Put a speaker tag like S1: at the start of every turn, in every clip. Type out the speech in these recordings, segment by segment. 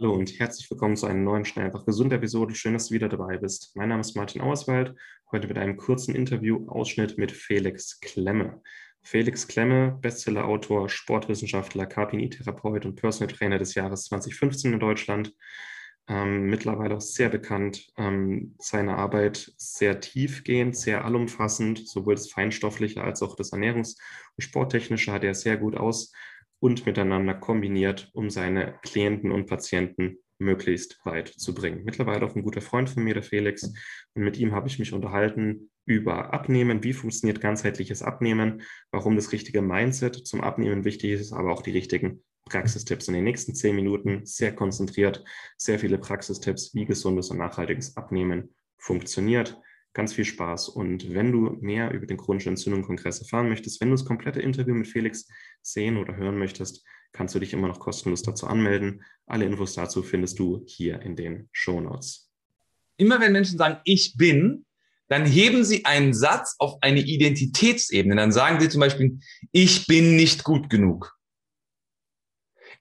S1: Hallo und herzlich willkommen zu einer neuen Schnell einfach gesund Episode. Schön, dass du wieder dabei bist. Mein Name ist Martin Auerswald. Heute mit einem kurzen Interview-Ausschnitt mit Felix Klemme. Felix Klemme, Bestseller-Autor, Sportwissenschaftler, KPI-Therapeut und Personal Trainer des Jahres 2015 in Deutschland. Ähm, mittlerweile auch sehr bekannt. Ähm, seine Arbeit sehr tiefgehend, sehr allumfassend, sowohl das Feinstoffliche als auch das Ernährungs- und Sporttechnische hat er sehr gut aus und miteinander kombiniert, um seine Klienten und Patienten möglichst weit zu bringen. Mittlerweile auch ein guter Freund von mir, der Felix, und mit ihm habe ich mich unterhalten über Abnehmen, wie funktioniert ganzheitliches Abnehmen, warum das richtige Mindset zum Abnehmen wichtig ist, aber auch die richtigen Praxistipps. In den nächsten zehn Minuten, sehr konzentriert, sehr viele Praxistipps, wie gesundes und nachhaltiges Abnehmen funktioniert ganz viel Spaß. Und wenn du mehr über den chronischen Entzündung-Kongress erfahren möchtest, wenn du das komplette Interview mit Felix sehen oder hören möchtest, kannst du dich immer noch kostenlos dazu anmelden. Alle Infos dazu findest du hier in den Show Notes.
S2: Immer wenn Menschen sagen, ich bin, dann heben sie einen Satz auf eine Identitätsebene. Dann sagen sie zum Beispiel, ich bin nicht gut genug.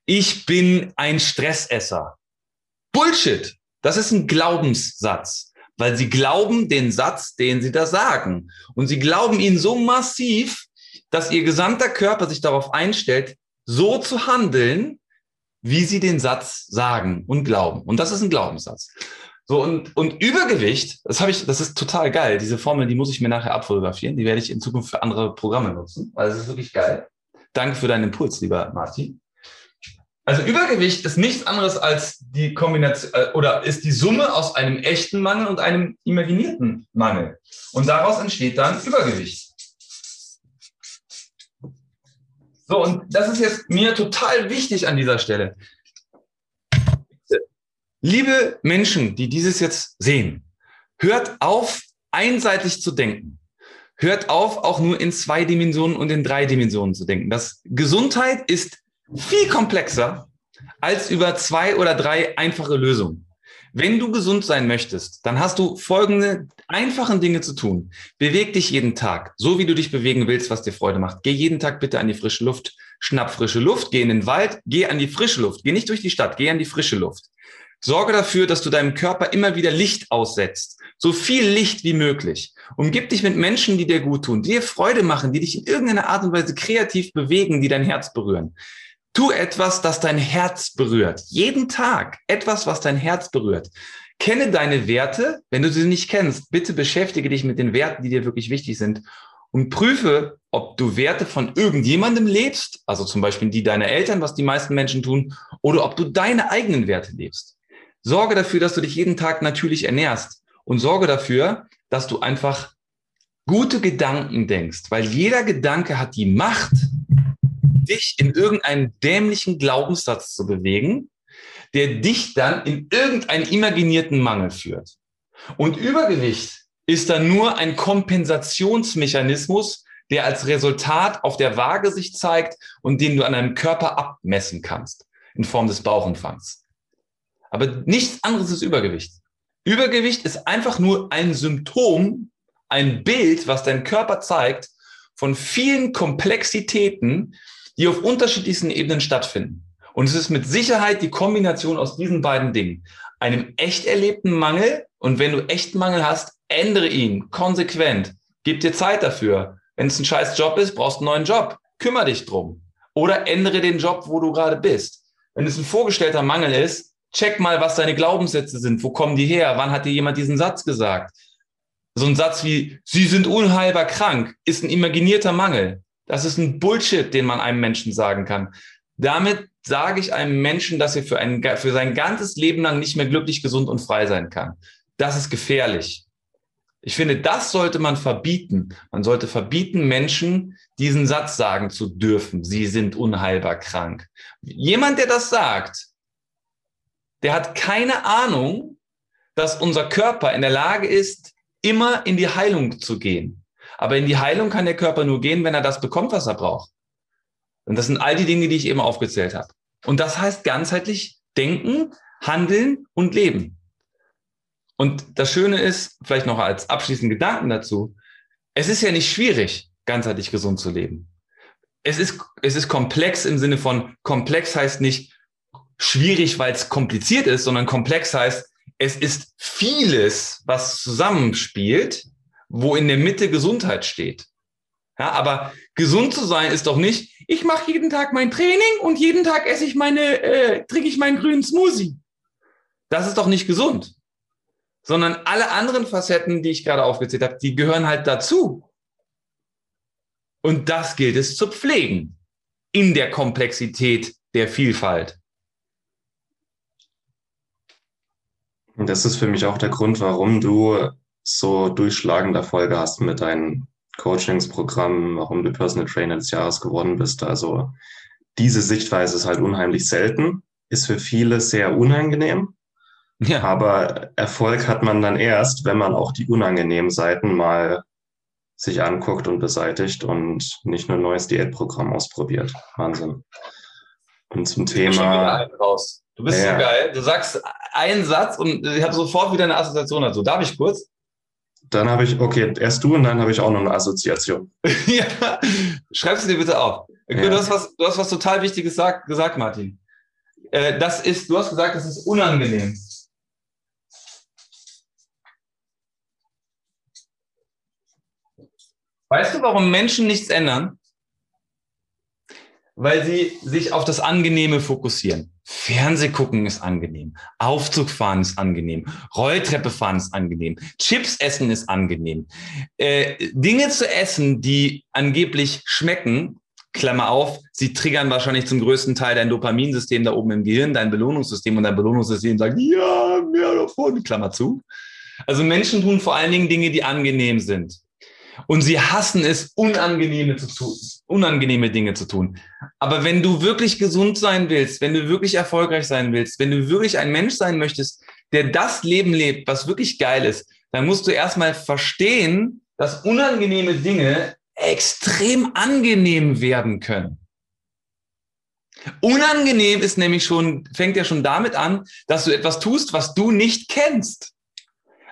S2: Ich bin ein Stressesser. Bullshit. Das ist ein Glaubenssatz weil sie glauben den Satz, den sie da sagen. Und sie glauben ihn so massiv, dass ihr gesamter Körper sich darauf einstellt, so zu handeln, wie sie den Satz sagen und glauben. Und das ist ein Glaubenssatz. So, und, und Übergewicht, das habe ich, das ist total geil. Diese Formel, die muss ich mir nachher abfotografieren. Die werde ich in Zukunft für andere Programme nutzen. Also, das ist wirklich geil. Danke für deinen Impuls, lieber Martin. Also Übergewicht ist nichts anderes als die Kombination äh, oder ist die Summe aus einem echten Mangel und einem imaginierten Mangel. Und daraus entsteht dann Übergewicht. So, und das ist jetzt mir total wichtig an dieser Stelle. Liebe Menschen, die dieses jetzt sehen, hört auf, einseitig zu denken. Hört auf, auch nur in zwei Dimensionen und in drei Dimensionen zu denken. Das Gesundheit ist viel komplexer als über zwei oder drei einfache Lösungen. Wenn du gesund sein möchtest, dann hast du folgende einfachen Dinge zu tun. Beweg dich jeden Tag, so wie du dich bewegen willst, was dir Freude macht. Geh jeden Tag bitte an die frische Luft, schnapp frische Luft, geh in den Wald, geh an die frische Luft. Geh nicht durch die Stadt, geh an die frische Luft. Sorge dafür, dass du deinem Körper immer wieder Licht aussetzt. So viel Licht wie möglich. Umgib dich mit Menschen, die dir gut tun, die dir Freude machen, die dich in irgendeiner Art und Weise kreativ bewegen, die dein Herz berühren. Tu etwas, das dein Herz berührt. Jeden Tag etwas, was dein Herz berührt. Kenne deine Werte. Wenn du sie nicht kennst, bitte beschäftige dich mit den Werten, die dir wirklich wichtig sind und prüfe, ob du Werte von irgendjemandem lebst, also zum Beispiel die deiner Eltern, was die meisten Menschen tun, oder ob du deine eigenen Werte lebst. Sorge dafür, dass du dich jeden Tag natürlich ernährst und sorge dafür, dass du einfach gute Gedanken denkst, weil jeder Gedanke hat die Macht, dich in irgendeinen dämlichen Glaubenssatz zu bewegen, der dich dann in irgendeinen imaginierten Mangel führt. Und Übergewicht ist dann nur ein Kompensationsmechanismus, der als Resultat auf der Waage sich zeigt und den du an deinem Körper abmessen kannst in Form des Bauchumfangs. Aber nichts anderes ist Übergewicht. Übergewicht ist einfach nur ein Symptom, ein Bild, was dein Körper zeigt von vielen Komplexitäten, die auf unterschiedlichsten Ebenen stattfinden. Und es ist mit Sicherheit die Kombination aus diesen beiden Dingen. Einem echt erlebten Mangel und wenn du echten Mangel hast, ändere ihn konsequent. Gib dir Zeit dafür. Wenn es ein scheiß Job ist, brauchst du einen neuen Job. Kümmer dich drum. Oder ändere den Job, wo du gerade bist. Wenn es ein vorgestellter Mangel ist, check mal, was deine Glaubenssätze sind. Wo kommen die her? Wann hat dir jemand diesen Satz gesagt? So ein Satz wie, Sie sind unheilbar krank, ist ein imaginierter Mangel. Das ist ein Bullshit, den man einem Menschen sagen kann. Damit sage ich einem Menschen, dass er für, ein, für sein ganzes Leben lang nicht mehr glücklich, gesund und frei sein kann. Das ist gefährlich. Ich finde, das sollte man verbieten. Man sollte verbieten, Menschen diesen Satz sagen zu dürfen. Sie sind unheilbar krank. Jemand, der das sagt, der hat keine Ahnung, dass unser Körper in der Lage ist, immer in die Heilung zu gehen. Aber in die Heilung kann der Körper nur gehen, wenn er das bekommt, was er braucht. Und das sind all die Dinge, die ich eben aufgezählt habe. Und das heißt ganzheitlich denken, handeln und leben. Und das Schöne ist, vielleicht noch als abschließenden Gedanken dazu, es ist ja nicht schwierig, ganzheitlich gesund zu leben. Es ist, es ist komplex im Sinne von, komplex heißt nicht schwierig, weil es kompliziert ist, sondern komplex heißt, es ist vieles, was zusammenspielt, wo in der Mitte Gesundheit steht. Ja, aber gesund zu sein ist doch nicht, ich mache jeden Tag mein Training und jeden Tag esse ich meine, äh, trinke ich meinen grünen Smoothie. Das ist doch nicht gesund. Sondern alle anderen Facetten, die ich gerade aufgezählt habe, die gehören halt dazu. Und das gilt es zu pflegen in der Komplexität der Vielfalt.
S1: Und das ist für mich auch der Grund, warum du so durchschlagende Erfolge hast mit deinen Coachingsprogrammen, warum du Personal Trainer des Jahres geworden bist. Also diese Sichtweise ist halt unheimlich selten, ist für viele sehr unangenehm. Ja. Aber Erfolg hat man dann erst, wenn man auch die unangenehmen Seiten mal sich anguckt und beseitigt und nicht nur ein neues Diätprogramm ausprobiert. Wahnsinn. Und zum Thema.
S2: Du bist ja. so geil. Du sagst einen Satz und ich habe sofort wieder eine Assoziation dazu. Darf ich kurz?
S1: Dann habe ich, okay, erst du und dann habe ich auch noch eine Assoziation.
S2: ja, schreibst du dir bitte auf. Ja. Du, hast was, du hast was total Wichtiges gesagt, gesagt Martin. Äh, das ist, du hast gesagt, das ist unangenehm. Weißt du, warum Menschen nichts ändern? Weil sie sich auf das Angenehme fokussieren. Fernseh gucken ist angenehm. Aufzug fahren ist angenehm. Rolltreppe fahren ist angenehm. Chips essen ist angenehm. Äh, Dinge zu essen, die angeblich schmecken, Klammer auf, sie triggern wahrscheinlich zum größten Teil dein Dopaminsystem da oben im Gehirn, dein Belohnungssystem und dein Belohnungssystem sagt, ja, mehr davon, Klammer zu. Also Menschen tun vor allen Dingen Dinge, die angenehm sind. Und sie hassen es, unangenehme, zu tun, unangenehme Dinge zu tun. Aber wenn du wirklich gesund sein willst, wenn du wirklich erfolgreich sein willst, wenn du wirklich ein Mensch sein möchtest, der das Leben lebt, was wirklich geil ist, dann musst du erstmal verstehen, dass unangenehme Dinge extrem angenehm werden können. Unangenehm ist nämlich schon, fängt ja schon damit an, dass du etwas tust, was du nicht kennst.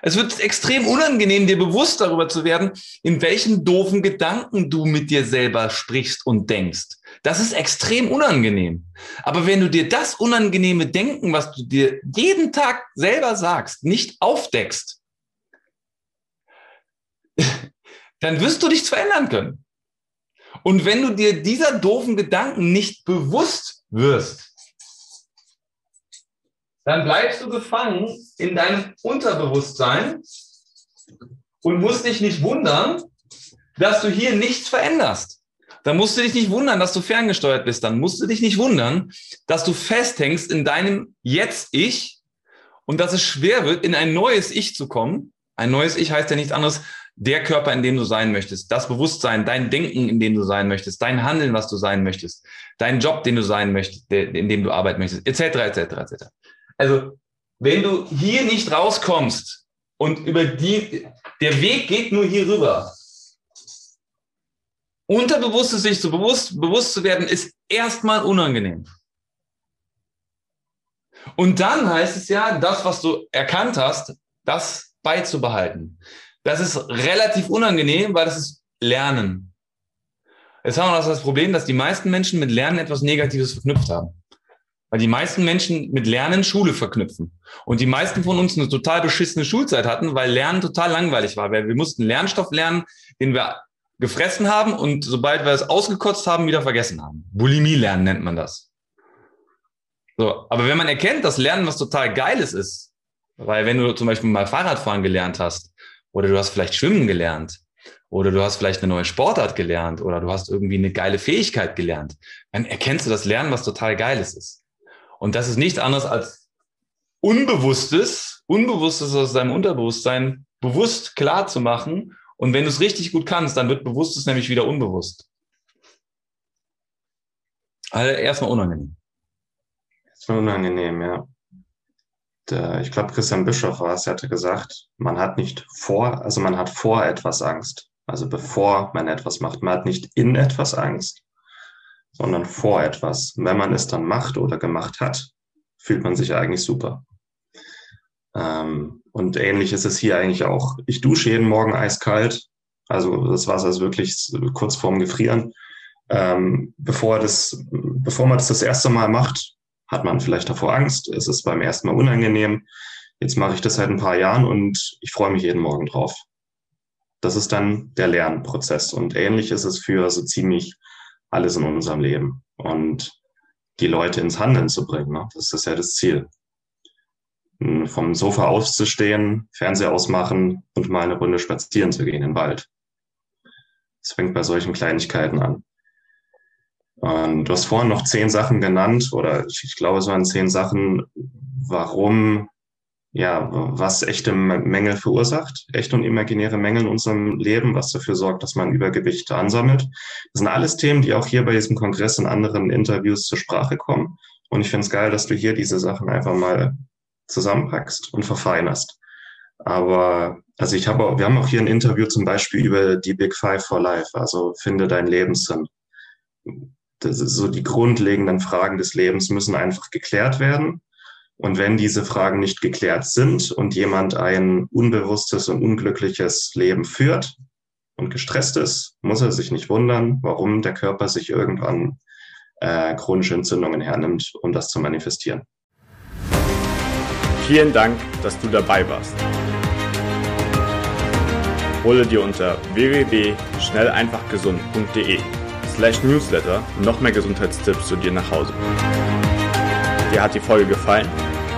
S2: Es wird extrem unangenehm, dir bewusst darüber zu werden, in welchen doofen Gedanken du mit dir selber sprichst und denkst. Das ist extrem unangenehm. Aber wenn du dir das unangenehme Denken, was du dir jeden Tag selber sagst, nicht aufdeckst, dann wirst du nichts verändern können. Und wenn du dir dieser doofen Gedanken nicht bewusst wirst, dann bleibst du gefangen in deinem Unterbewusstsein und musst dich nicht wundern, dass du hier nichts veränderst. Dann musst du dich nicht wundern, dass du ferngesteuert bist. Dann musst du dich nicht wundern, dass du festhängst in deinem Jetzt-Ich und dass es schwer wird, in ein neues Ich zu kommen. Ein neues Ich heißt ja nichts anderes, der Körper, in dem du sein möchtest, das Bewusstsein, dein Denken, in dem du sein möchtest, dein Handeln, was du sein möchtest, dein Job, den du sein möchtest, in dem du arbeiten möchtest, etc., etc., etc. Also, wenn du hier nicht rauskommst und über die, der Weg geht nur hier rüber. Unterbewusstes sich zu bewusst, bewusst zu werden, ist erstmal unangenehm. Und dann heißt es ja, das, was du erkannt hast, das beizubehalten. Das ist relativ unangenehm, weil das ist Lernen. Jetzt haben wir das Problem, dass die meisten Menschen mit Lernen etwas Negatives verknüpft haben. Weil die meisten Menschen mit Lernen Schule verknüpfen. Und die meisten von uns eine total beschissene Schulzeit hatten, weil Lernen total langweilig war. Weil wir mussten Lernstoff lernen, den wir gefressen haben und sobald wir es ausgekotzt haben, wieder vergessen haben. Bulimie lernen nennt man das. So, aber wenn man erkennt, dass Lernen was total Geiles ist, weil wenn du zum Beispiel mal Fahrradfahren gelernt hast oder du hast vielleicht Schwimmen gelernt oder du hast vielleicht eine neue Sportart gelernt oder du hast irgendwie eine geile Fähigkeit gelernt, dann erkennst du das Lernen was total Geiles ist. Und das ist nichts anderes als Unbewusstes, Unbewusstes aus deinem Unterbewusstsein bewusst klar zu machen. Und wenn du es richtig gut kannst, dann wird Bewusstes nämlich wieder unbewusst. Also erstmal unangenehm.
S1: Erstmal unangenehm, ja. Der, ich glaube, Christian Bischoff war es, er hatte gesagt, man hat nicht vor, also man hat vor etwas Angst, Also bevor man etwas macht. Man hat nicht in etwas Angst, sondern vor etwas. Und wenn man es dann macht oder gemacht hat, fühlt man sich eigentlich super. Ähm, und ähnlich ist es hier eigentlich auch. Ich dusche jeden Morgen eiskalt. Also das Wasser ist wirklich kurz vorm Gefrieren. Ähm, bevor, das, bevor man das das erste Mal macht, hat man vielleicht davor Angst. Es ist beim ersten Mal unangenehm. Jetzt mache ich das seit ein paar Jahren und ich freue mich jeden Morgen drauf. Das ist dann der Lernprozess. Und ähnlich ist es für so ziemlich alles in unserem Leben. Und die Leute ins Handeln zu bringen, ne? das ist ja das Ziel. Vom Sofa aufzustehen, Fernseher ausmachen und mal eine Runde spazieren zu gehen im Wald. Das fängt bei solchen Kleinigkeiten an. Und du hast vorhin noch zehn Sachen genannt, oder ich glaube, es waren zehn Sachen, warum ja, was echte Mängel verursacht, echte und imaginäre Mängel in unserem Leben, was dafür sorgt, dass man Übergewicht ansammelt. Das sind alles Themen, die auch hier bei diesem Kongress in anderen Interviews zur Sprache kommen. Und ich finde es geil, dass du hier diese Sachen einfach mal zusammenpackst und verfeinerst. Aber also ich habe, wir haben auch hier ein Interview zum Beispiel über die Big Five for Life, also finde deinen Lebenssinn. Das ist so die grundlegenden Fragen des Lebens müssen einfach geklärt werden. Und wenn diese Fragen nicht geklärt sind und jemand ein unbewusstes und unglückliches Leben führt und gestresst ist, muss er sich nicht wundern, warum der Körper sich irgendwann äh, chronische Entzündungen hernimmt, um das zu manifestieren.
S3: Vielen Dank, dass du dabei warst. Hole dir unter www.schnelleinfachgesund.de slash newsletter noch mehr Gesundheitstipps zu dir nach Hause. Dir hat die Folge gefallen?